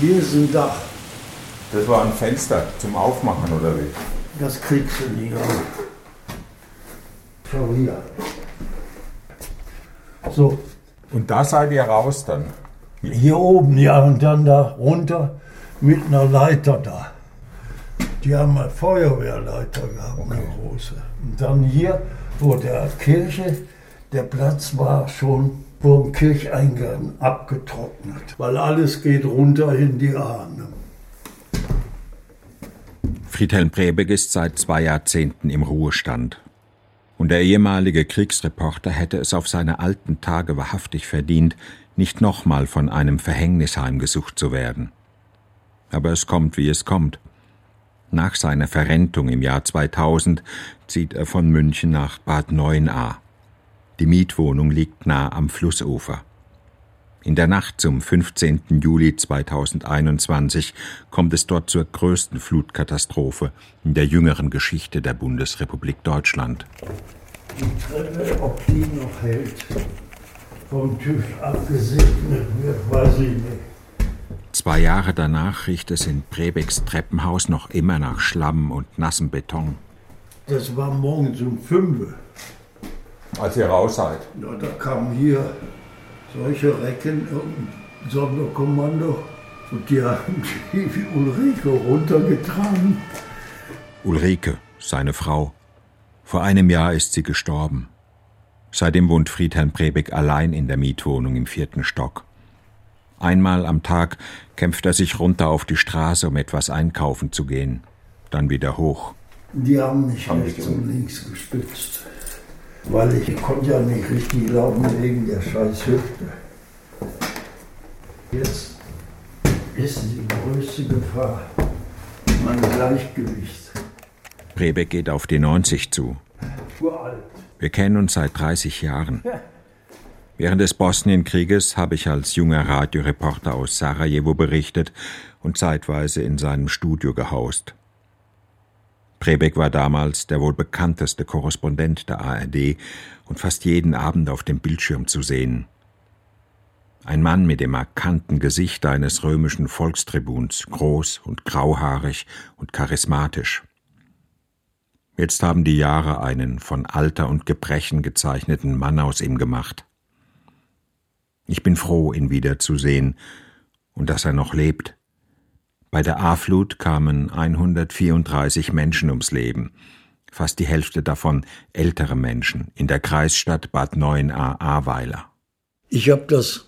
Hier ist ein Dach. Das war ein Fenster zum Aufmachen, oder wie? Das kriegst du nicht. Schau hier. So, Und da seid ihr raus dann? hier oben, ja, und dann da runter mit einer Leiter da. Die haben eine Feuerwehrleiter gehabt, eine große. Und dann hier, wo der Kirche, der Platz war schon vor dem Kircheingang abgetrocknet, weil alles geht runter in die Ahne. Friedhelm Brebeck ist seit zwei Jahrzehnten im Ruhestand. Und der ehemalige Kriegsreporter hätte es auf seine alten Tage wahrhaftig verdient, nicht nochmal von einem Verhängnis heimgesucht zu werden. Aber es kommt, wie es kommt. Nach seiner Verrentung im Jahr 2000 zieht er von München nach Bad Neuenahr. Die Mietwohnung liegt nah am Flussufer. In der Nacht zum 15. Juli 2021 kommt es dort zur größten Flutkatastrophe in der jüngeren Geschichte der Bundesrepublik Deutschland. Die Treppe, ob die noch hält, vom TÜV abgesegnet wird, weiß ich nicht. Zwei Jahre danach riecht es in Prebecks Treppenhaus noch immer nach Schlamm und nassem Beton. Das war morgens um 5 Uhr. Als ihr raus seid? Ja, da kamen hier solche Recken, irgendein Sonderkommando, und die haben die Ulrike runtergetragen. Ulrike, seine Frau. Vor einem Jahr ist sie gestorben. Seitdem wohnt Friedhelm Prebeck allein in der Mietwohnung im vierten Stock. Einmal am Tag kämpft er sich runter auf die Straße, um etwas einkaufen zu gehen, dann wieder hoch. Die haben mich Haben rechts und links gestützt, weil ich konnte ja nicht richtig laufen wegen der scheiß Hüfte. Jetzt ist die größte Gefahr mein Gleichgewicht. Prebeck geht auf die 90 zu. Uralt. Wir kennen uns seit 30 Jahren. Während des Bosnienkrieges habe ich als junger Radioreporter aus Sarajevo berichtet und zeitweise in seinem Studio gehaust. Prebeck war damals der wohl bekannteste Korrespondent der ARD und fast jeden Abend auf dem Bildschirm zu sehen. Ein Mann mit dem markanten Gesicht eines römischen Volkstribuns, groß und grauhaarig und charismatisch. Jetzt haben die Jahre einen von Alter und Gebrechen gezeichneten Mann aus ihm gemacht. Ich bin froh, ihn wiederzusehen und dass er noch lebt. Bei der A-Flut kamen 134 Menschen ums Leben, fast die Hälfte davon ältere Menschen in der Kreisstadt Bad Neuenahr-Ahrweiler. Ich habe das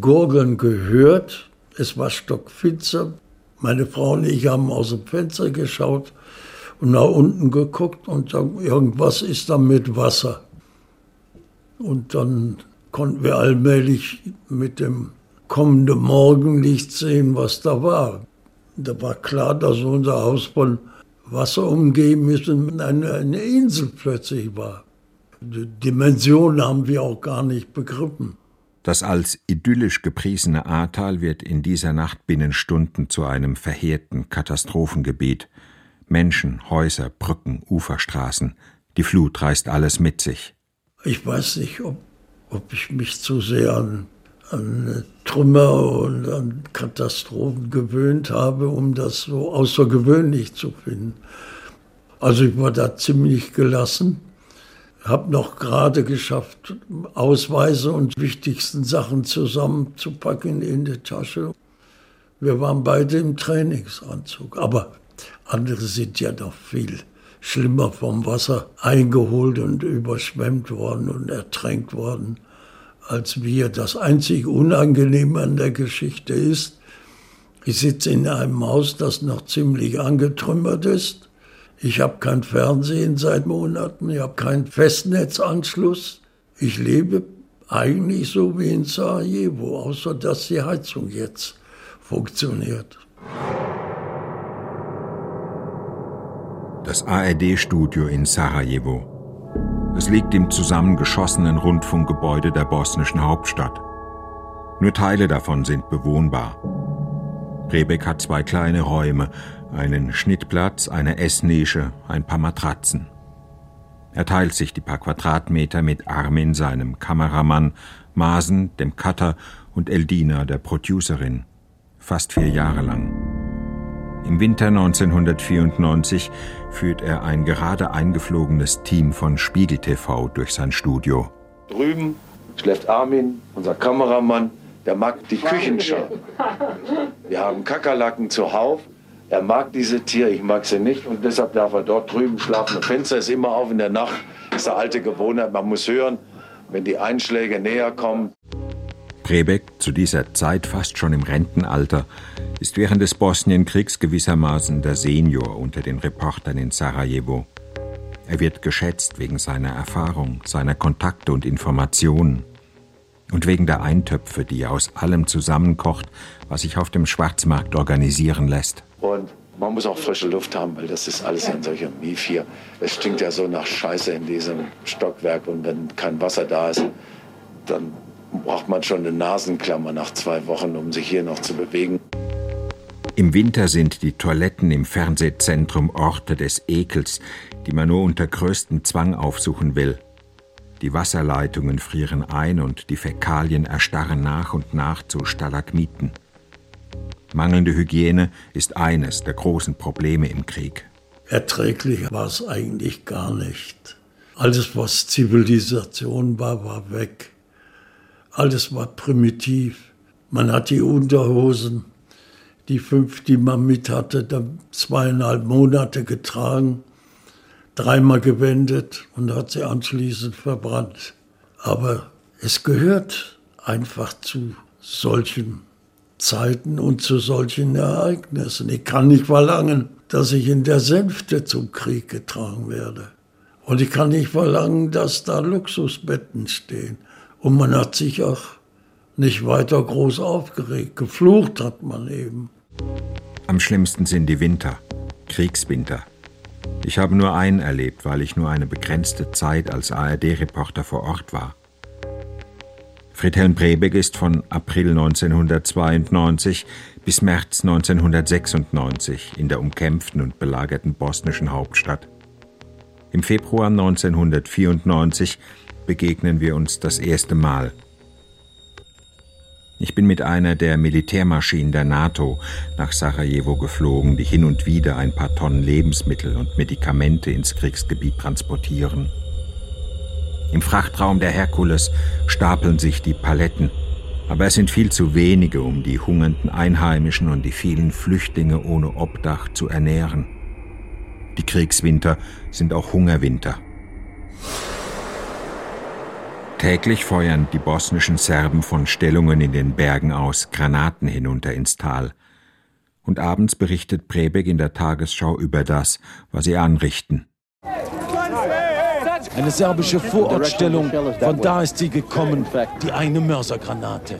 Gurgeln gehört. Es war stockfinster. Meine Frau und ich haben aus dem Fenster geschaut und nach unten geguckt und sagen, irgendwas ist da mit Wasser. Und dann konnten wir allmählich mit dem kommenden Morgenlicht sehen, was da war. Da war klar, dass unser Haus von Wasser umgeben ist und eine, eine Insel plötzlich war. Die Dimension haben wir auch gar nicht begriffen. Das als idyllisch gepriesene Ahrtal wird in dieser Nacht binnen Stunden zu einem verheerten Katastrophengebiet. Menschen, Häuser, Brücken, Uferstraßen. Die Flut reißt alles mit sich. Ich weiß nicht, ob, ob ich mich zu sehr an, an Trümmer und an Katastrophen gewöhnt habe, um das so außergewöhnlich zu finden. Also ich war da ziemlich gelassen, habe noch gerade geschafft, Ausweise und wichtigsten Sachen zusammenzupacken in die Tasche. Wir waren beide im Trainingsanzug, aber andere sind ja noch viel schlimmer vom Wasser eingeholt und überschwemmt worden und ertränkt worden als wir. Das einzig Unangenehme an der Geschichte ist, ich sitze in einem Haus, das noch ziemlich angetrümmert ist. Ich habe kein Fernsehen seit Monaten, ich habe keinen Festnetzanschluss. Ich lebe eigentlich so wie in Sarajevo, außer dass die Heizung jetzt funktioniert. Das ARD-Studio in Sarajevo. Es liegt im zusammengeschossenen Rundfunkgebäude der bosnischen Hauptstadt. Nur Teile davon sind bewohnbar. Rebeck hat zwei kleine Räume, einen Schnittplatz, eine Essnische, ein paar Matratzen. Er teilt sich die paar Quadratmeter mit Armin, seinem Kameramann, Masen, dem Cutter und Eldina, der Producerin. fast vier Jahre lang. Im Winter 1994 führt er ein gerade eingeflogenes Team von Spiegel TV durch sein Studio. Drüben schläft Armin, unser Kameramann, der mag die Küchenschau. Wir haben Kakerlaken zuhauf. Er mag diese Tiere, ich mag sie nicht und deshalb darf er dort drüben schlafen. Das Fenster ist immer auf in der Nacht, das ist der alte Gewohnheit. Man muss hören, wenn die Einschläge näher kommen. Prebeck, zu dieser Zeit fast schon im Rentenalter, ist während des Bosnienkriegs gewissermaßen der Senior unter den Reportern in Sarajevo. Er wird geschätzt wegen seiner Erfahrung, seiner Kontakte und Informationen und wegen der Eintöpfe, die er aus allem zusammenkocht, was sich auf dem Schwarzmarkt organisieren lässt. Und man muss auch frische Luft haben, weil das ist alles ein solcher Mief hier. Es stinkt ja so nach Scheiße in diesem Stockwerk und wenn kein Wasser da ist, dann braucht man schon eine Nasenklammer nach zwei Wochen, um sich hier noch zu bewegen. Im Winter sind die Toiletten im Fernsehzentrum Orte des Ekels, die man nur unter größtem Zwang aufsuchen will. Die Wasserleitungen frieren ein und die Fäkalien erstarren nach und nach zu Stalagmiten. Mangelnde Hygiene ist eines der großen Probleme im Krieg. Erträglich war es eigentlich gar nicht. Alles, was Zivilisation war, war weg. Alles war primitiv. Man hat die Unterhosen, die fünf, die man mit hatte, dann zweieinhalb Monate getragen, dreimal gewendet und hat sie anschließend verbrannt. Aber es gehört einfach zu solchen Zeiten und zu solchen Ereignissen. Ich kann nicht verlangen, dass ich in der Sänfte zum Krieg getragen werde. Und ich kann nicht verlangen, dass da Luxusbetten stehen. Und man hat sich auch nicht weiter groß aufgeregt. Geflucht hat man eben. Am schlimmsten sind die Winter, Kriegswinter. Ich habe nur einen erlebt, weil ich nur eine begrenzte Zeit als ARD-Reporter vor Ort war. Friedhelm Brebeck ist von April 1992 bis März 1996 in der umkämpften und belagerten bosnischen Hauptstadt. Im Februar 1994 begegnen wir uns das erste Mal. Ich bin mit einer der Militärmaschinen der NATO nach Sarajevo geflogen, die hin und wieder ein paar Tonnen Lebensmittel und Medikamente ins Kriegsgebiet transportieren. Im Frachtraum der Herkules stapeln sich die Paletten, aber es sind viel zu wenige, um die hungernden Einheimischen und die vielen Flüchtlinge ohne Obdach zu ernähren. Die Kriegswinter sind auch Hungerwinter. Täglich feuern die bosnischen Serben von Stellungen in den Bergen aus Granaten hinunter ins Tal. Und abends berichtet Prebeck in der Tagesschau über das, was sie anrichten. Eine serbische Vorortstellung, von da ist sie gekommen, die eine Mörsergranate.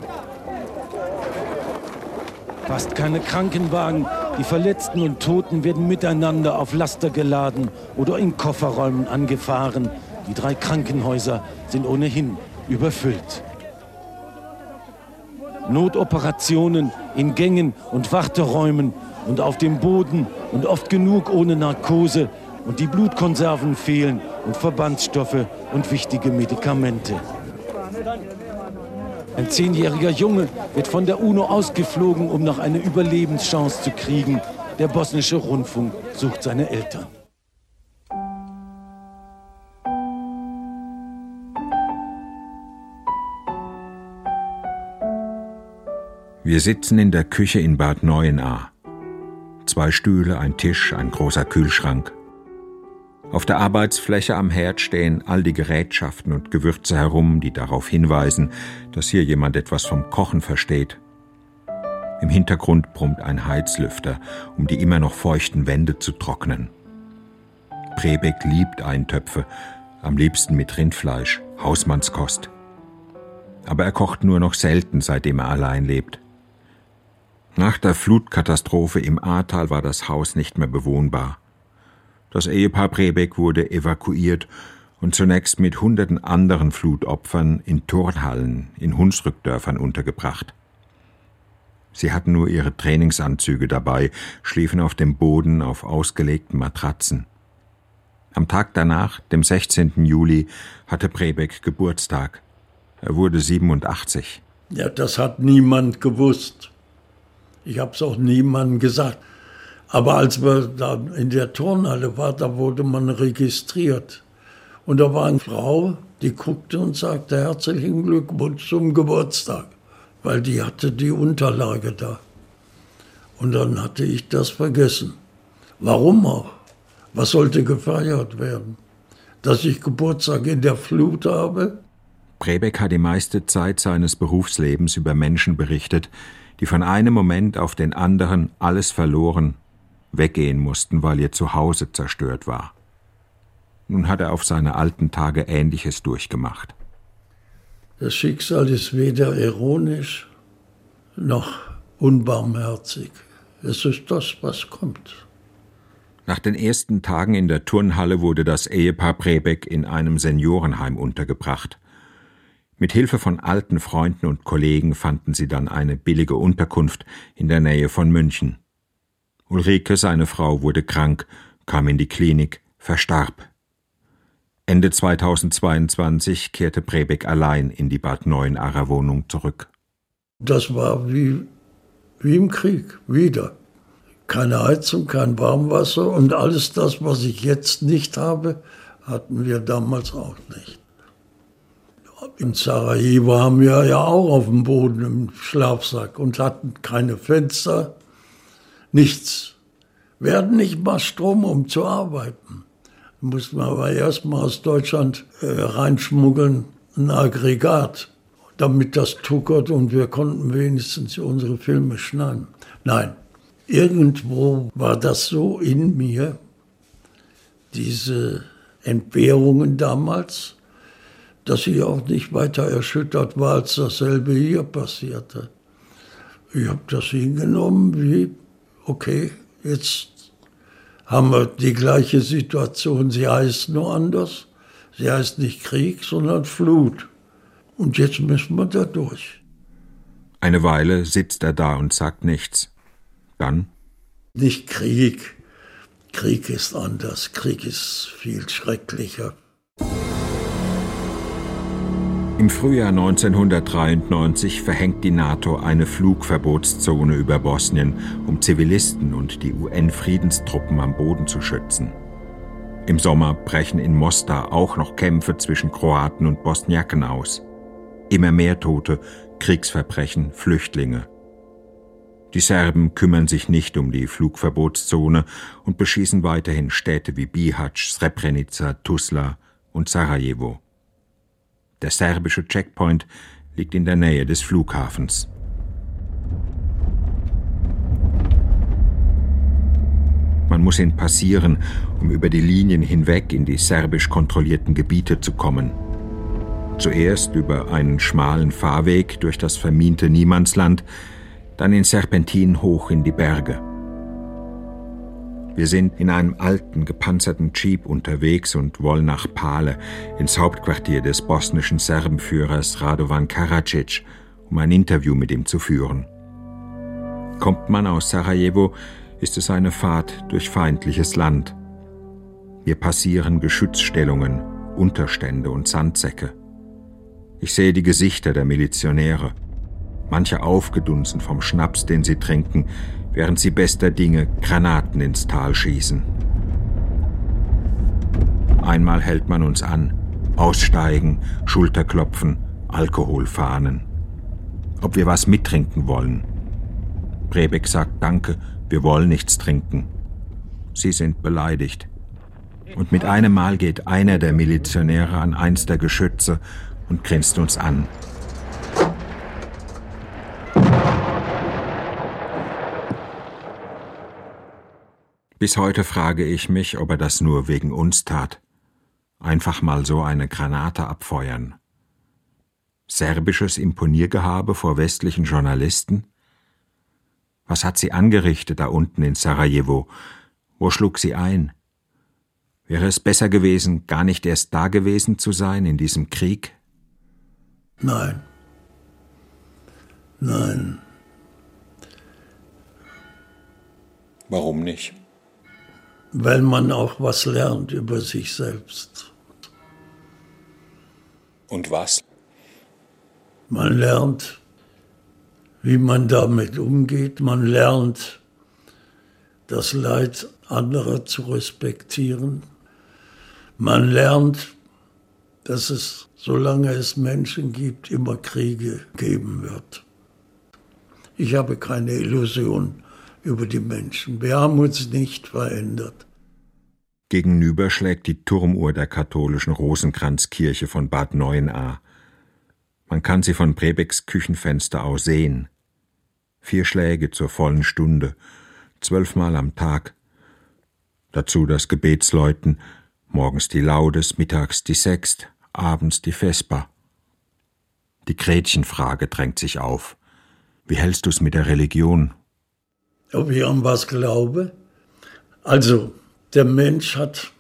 Fast keine Krankenwagen, die Verletzten und Toten werden miteinander auf Laster geladen oder in Kofferräumen angefahren, die drei Krankenhäuser sind ohnehin überfüllt. Notoperationen in Gängen und Warteräumen und auf dem Boden und oft genug ohne Narkose und die Blutkonserven fehlen und Verbandsstoffe und wichtige Medikamente. Ein zehnjähriger Junge wird von der UNO ausgeflogen, um noch eine Überlebenschance zu kriegen. Der bosnische Rundfunk sucht seine Eltern. Wir sitzen in der Küche in Bad Neuenahr. Zwei Stühle, ein Tisch, ein großer Kühlschrank. Auf der Arbeitsfläche am Herd stehen all die Gerätschaften und Gewürze herum, die darauf hinweisen, dass hier jemand etwas vom Kochen versteht. Im Hintergrund brummt ein Heizlüfter, um die immer noch feuchten Wände zu trocknen. Prebeck liebt Eintöpfe, am liebsten mit Rindfleisch, Hausmannskost. Aber er kocht nur noch selten, seitdem er allein lebt. Nach der Flutkatastrophe im Ahrtal war das Haus nicht mehr bewohnbar. Das Ehepaar Brebeck wurde evakuiert und zunächst mit hunderten anderen Flutopfern in Turnhallen in Hunsrückdörfern untergebracht. Sie hatten nur ihre Trainingsanzüge dabei, schliefen auf dem Boden auf ausgelegten Matratzen. Am Tag danach, dem 16. Juli, hatte Brebeck Geburtstag. Er wurde 87. Ja, das hat niemand gewusst. Ich habe es auch niemandem gesagt. Aber als wir da in der Turnhalle waren, da wurde man registriert. Und da war eine Frau, die guckte und sagte herzlichen Glückwunsch zum Geburtstag, weil die hatte die Unterlage da. Und dann hatte ich das vergessen. Warum auch? Was sollte gefeiert werden? Dass ich Geburtstag in der Flut habe? Brebeck hat die meiste Zeit seines Berufslebens über Menschen berichtet, die von einem Moment auf den anderen alles verloren, weggehen mussten, weil ihr Zuhause zerstört war. Nun hat er auf seine alten Tage Ähnliches durchgemacht. Das Schicksal ist weder ironisch noch unbarmherzig. Es ist das, was kommt. Nach den ersten Tagen in der Turnhalle wurde das Ehepaar Brebeck in einem Seniorenheim untergebracht. Mit Hilfe von alten Freunden und Kollegen fanden sie dann eine billige Unterkunft in der Nähe von München. Ulrike, seine Frau, wurde krank, kam in die Klinik, verstarb. Ende 2022 kehrte Brebeck allein in die Bad Neuenacher Wohnung zurück. Das war wie, wie im Krieg, wieder. Keine Heizung, kein Warmwasser und alles das, was ich jetzt nicht habe, hatten wir damals auch nicht. In Sarajevo haben wir ja auch auf dem Boden im Schlafsack und hatten keine Fenster, nichts. Wir hatten nicht mal Strom, um zu arbeiten mussten wir aber erstmal aus Deutschland äh, reinschmuggeln, ein Aggregat, damit das tuckert und wir konnten wenigstens unsere Filme schneiden. Nein, irgendwo war das so in mir, diese Entbehrungen damals, dass ich auch nicht weiter erschüttert war, als dasselbe hier passierte. Ich habe das hingenommen wie, okay, jetzt haben wir die gleiche Situation. Sie heißt nur anders. Sie heißt nicht Krieg, sondern Flut. Und jetzt müssen wir da durch. Eine Weile sitzt er da und sagt nichts. Dann? Nicht Krieg. Krieg ist anders. Krieg ist viel schrecklicher. Im Frühjahr 1993 verhängt die NATO eine Flugverbotszone über Bosnien, um Zivilisten und die UN-Friedenstruppen am Boden zu schützen. Im Sommer brechen in Mostar auch noch Kämpfe zwischen Kroaten und Bosniaken aus. Immer mehr Tote, Kriegsverbrechen, Flüchtlinge. Die Serben kümmern sich nicht um die Flugverbotszone und beschießen weiterhin Städte wie Bihać, Srebrenica, Tuzla und Sarajevo. Der serbische Checkpoint liegt in der Nähe des Flughafens. Man muss ihn passieren, um über die Linien hinweg in die serbisch kontrollierten Gebiete zu kommen. Zuerst über einen schmalen Fahrweg durch das vermiente Niemandsland, dann in Serpentin hoch in die Berge. Wir sind in einem alten, gepanzerten Jeep unterwegs und wollen nach Pale, ins Hauptquartier des bosnischen Serbenführers Radovan Karadzic, um ein Interview mit ihm zu führen. Kommt man aus Sarajevo, ist es eine Fahrt durch feindliches Land. Wir passieren Geschützstellungen, Unterstände und Sandsäcke. Ich sehe die Gesichter der Milizionäre, manche aufgedunsen vom Schnaps, den sie trinken, während sie bester Dinge Granaten ins Tal schießen. Einmal hält man uns an, aussteigen, Schulterklopfen, Alkoholfahnen. Ob wir was mittrinken wollen. Brebeck sagt Danke, wir wollen nichts trinken. Sie sind beleidigt. Und mit einem Mal geht einer der Milizionäre an eins der Geschütze und grinst uns an. Bis heute frage ich mich, ob er das nur wegen uns tat. Einfach mal so eine Granate abfeuern. Serbisches Imponiergehabe vor westlichen Journalisten? Was hat sie angerichtet da unten in Sarajevo? Wo schlug sie ein? Wäre es besser gewesen, gar nicht erst da gewesen zu sein in diesem Krieg? Nein. Nein. Warum nicht? Weil man auch was lernt über sich selbst. Und was? Man lernt, wie man damit umgeht. Man lernt, das Leid anderer zu respektieren. Man lernt, dass es, solange es Menschen gibt, immer Kriege geben wird. Ich habe keine Illusion über die Menschen. Wir haben uns nicht verändert. Gegenüber schlägt die Turmuhr der katholischen Rosenkranzkirche von Bad Neuenahr. Man kann sie von Prebecks Küchenfenster aus sehen. Vier Schläge zur vollen Stunde, zwölfmal am Tag. Dazu das Gebetsläuten, morgens die Laudes, mittags die Sext, abends die Vesper. Die Gretchenfrage drängt sich auf. Wie hältst du's mit der Religion? Ob ich an was glaube? Also, der Mensch hat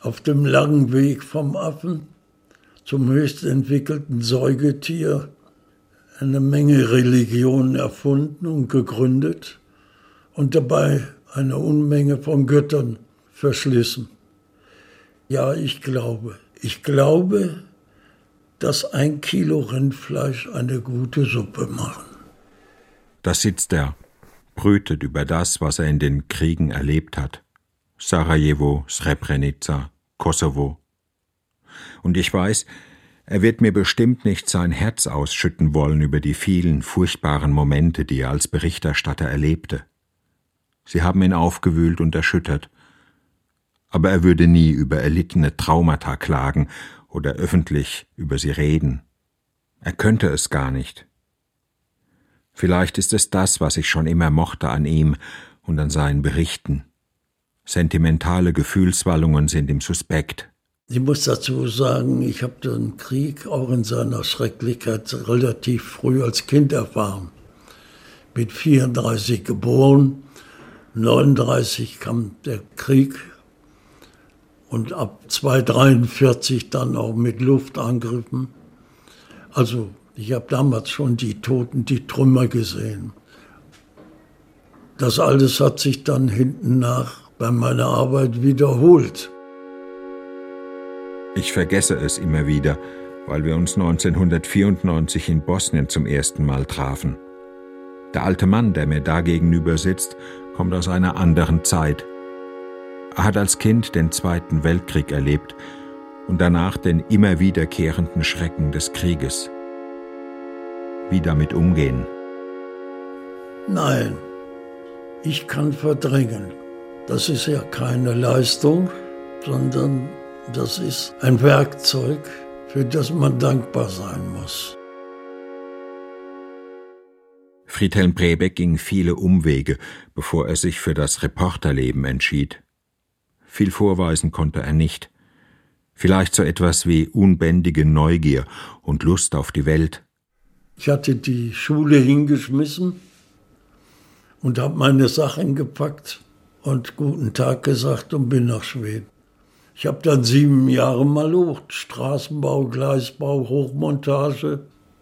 auf dem langen Weg vom Affen zum höchst entwickelten Säugetier eine Menge Religionen erfunden und gegründet und dabei eine Unmenge von Göttern verschlissen. Ja, ich glaube. Ich glaube, dass ein Kilo Rindfleisch eine gute Suppe machen. Da sitzt er, brütet über das, was er in den Kriegen erlebt hat. Sarajevo, Srebrenica, Kosovo. Und ich weiß, er wird mir bestimmt nicht sein Herz ausschütten wollen über die vielen furchtbaren Momente, die er als Berichterstatter erlebte. Sie haben ihn aufgewühlt und erschüttert. Aber er würde nie über erlittene Traumata klagen oder öffentlich über sie reden. Er könnte es gar nicht. Vielleicht ist es das, was ich schon immer mochte an ihm und an seinen Berichten. Sentimentale Gefühlswallungen sind ihm suspekt. Ich muss dazu sagen, ich habe den Krieg auch in seiner Schrecklichkeit relativ früh als Kind erfahren. Mit 34 geboren, 39 kam der Krieg und ab 243 dann auch mit Luftangriffen. Also ich habe damals schon die Toten, die Trümmer gesehen. Das alles hat sich dann hinten nach bei meiner Arbeit wiederholt. Ich vergesse es immer wieder, weil wir uns 1994 in Bosnien zum ersten Mal trafen. Der alte Mann, der mir da gegenüber sitzt, kommt aus einer anderen Zeit. Er hat als Kind den Zweiten Weltkrieg erlebt und danach den immer wiederkehrenden Schrecken des Krieges. Wie damit umgehen? Nein, ich kann verdrängen. Das ist ja keine Leistung, sondern das ist ein Werkzeug, für das man dankbar sein muss. Friedhelm Brebeck ging viele Umwege, bevor er sich für das Reporterleben entschied. Viel vorweisen konnte er nicht. Vielleicht so etwas wie unbändige Neugier und Lust auf die Welt. Ich hatte die Schule hingeschmissen und habe meine Sachen gepackt und guten Tag gesagt und bin nach Schweden. Ich habe dann sieben Jahre malocht, Straßenbau, Gleisbau, Hochmontage,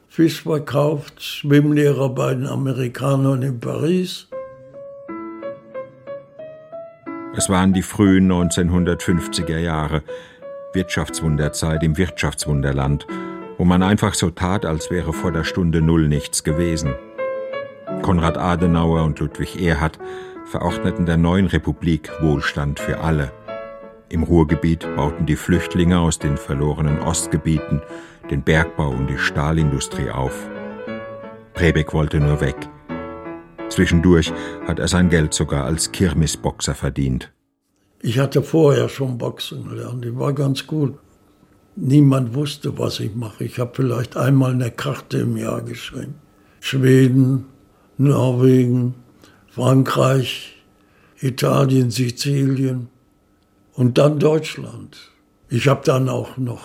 Fisch verkauft, Schwimmlehrer bei den Amerikanern in Paris. Es waren die frühen 1950er Jahre, Wirtschaftswunderzeit im Wirtschaftswunderland, wo man einfach so tat, als wäre vor der Stunde Null nichts gewesen. Konrad Adenauer und Ludwig Erhard verordneten der neuen Republik Wohlstand für alle. Im Ruhrgebiet bauten die Flüchtlinge aus den verlorenen Ostgebieten den Bergbau und die Stahlindustrie auf. Prebeck wollte nur weg. Zwischendurch hat er sein Geld sogar als Kirmesboxer verdient. Ich hatte vorher schon Boxen gelernt, ich war ganz gut. Niemand wusste, was ich mache. Ich habe vielleicht einmal eine Karte im Jahr geschrieben. Schweden, Norwegen, Frankreich, Italien, Sizilien und dann Deutschland. Ich habe dann auch noch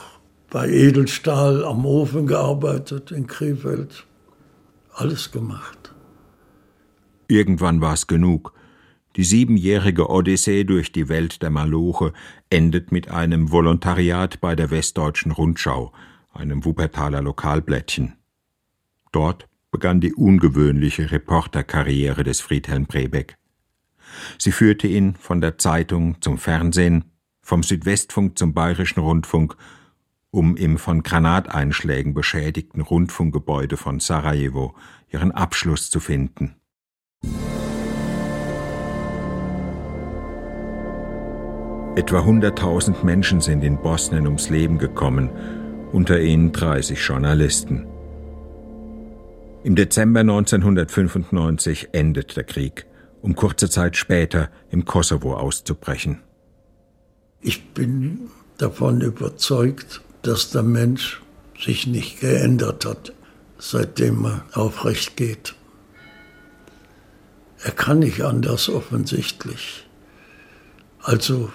bei Edelstahl am Ofen gearbeitet in Krefeld. Alles gemacht. Irgendwann war es genug. Die siebenjährige Odyssee durch die Welt der Maloche endet mit einem Volontariat bei der Westdeutschen Rundschau, einem Wuppertaler Lokalblättchen. Dort begann die ungewöhnliche Reporterkarriere des Friedhelm Brebeck. Sie führte ihn von der Zeitung zum Fernsehen, vom Südwestfunk zum Bayerischen Rundfunk um im von Granateinschlägen beschädigten Rundfunkgebäude von Sarajevo ihren Abschluss zu finden. Etwa 100.000 Menschen sind in Bosnien ums Leben gekommen, unter ihnen 30 Journalisten. Im Dezember 1995 endet der Krieg, um kurze Zeit später im Kosovo auszubrechen. Ich bin davon überzeugt, dass der Mensch sich nicht geändert hat, seitdem er aufrecht geht. Er kann nicht anders offensichtlich. Also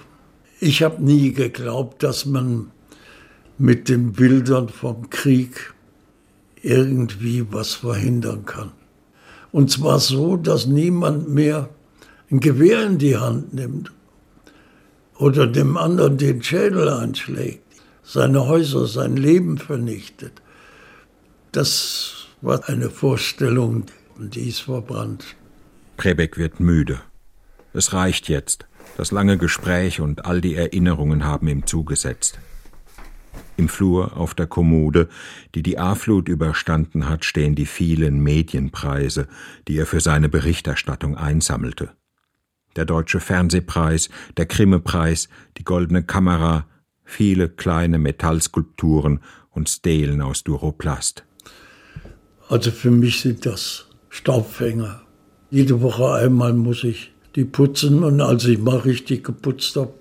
ich habe nie geglaubt, dass man mit den Bildern vom Krieg irgendwie was verhindern kann. Und zwar so, dass niemand mehr ein Gewehr in die Hand nimmt oder dem anderen den Schädel einschlägt, seine Häuser, sein Leben vernichtet. Das war eine Vorstellung, die ist verbrannt. Prebeck wird müde. Es reicht jetzt. Das lange Gespräch und all die Erinnerungen haben ihm zugesetzt. Im Flur auf der Kommode, die die A-Flut überstanden hat, stehen die vielen Medienpreise, die er für seine Berichterstattung einsammelte. Der Deutsche Fernsehpreis, der Grimme-Preis, die Goldene Kamera, viele kleine Metallskulpturen und Stelen aus Duroplast. Also für mich sind das Staubfänger. Jede Woche einmal muss ich die putzen und als ich mal richtig geputzt habe,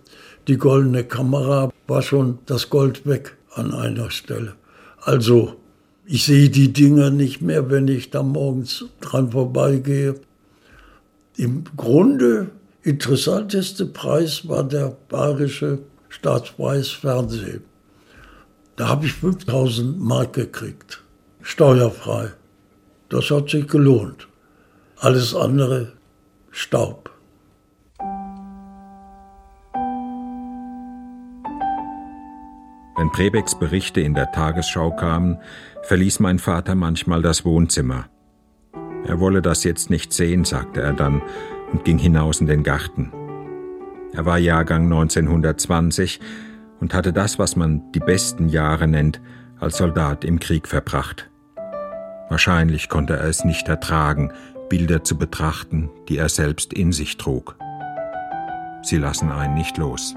die goldene Kamera, war schon das Gold weg an einer Stelle. Also ich sehe die Dinger nicht mehr, wenn ich da morgens dran vorbeigehe. Im Grunde interessanteste Preis war der Bayerische Staatspreis Fernsehen. Da habe ich 5000 Mark gekriegt, steuerfrei. Das hat sich gelohnt. Alles andere Staub. Wenn Prebecks Berichte in der Tagesschau kamen, verließ mein Vater manchmal das Wohnzimmer. Er wolle das jetzt nicht sehen, sagte er dann und ging hinaus in den Garten. Er war Jahrgang 1920 und hatte das, was man die besten Jahre nennt, als Soldat im Krieg verbracht. Wahrscheinlich konnte er es nicht ertragen, Bilder zu betrachten, die er selbst in sich trug. Sie lassen einen nicht los.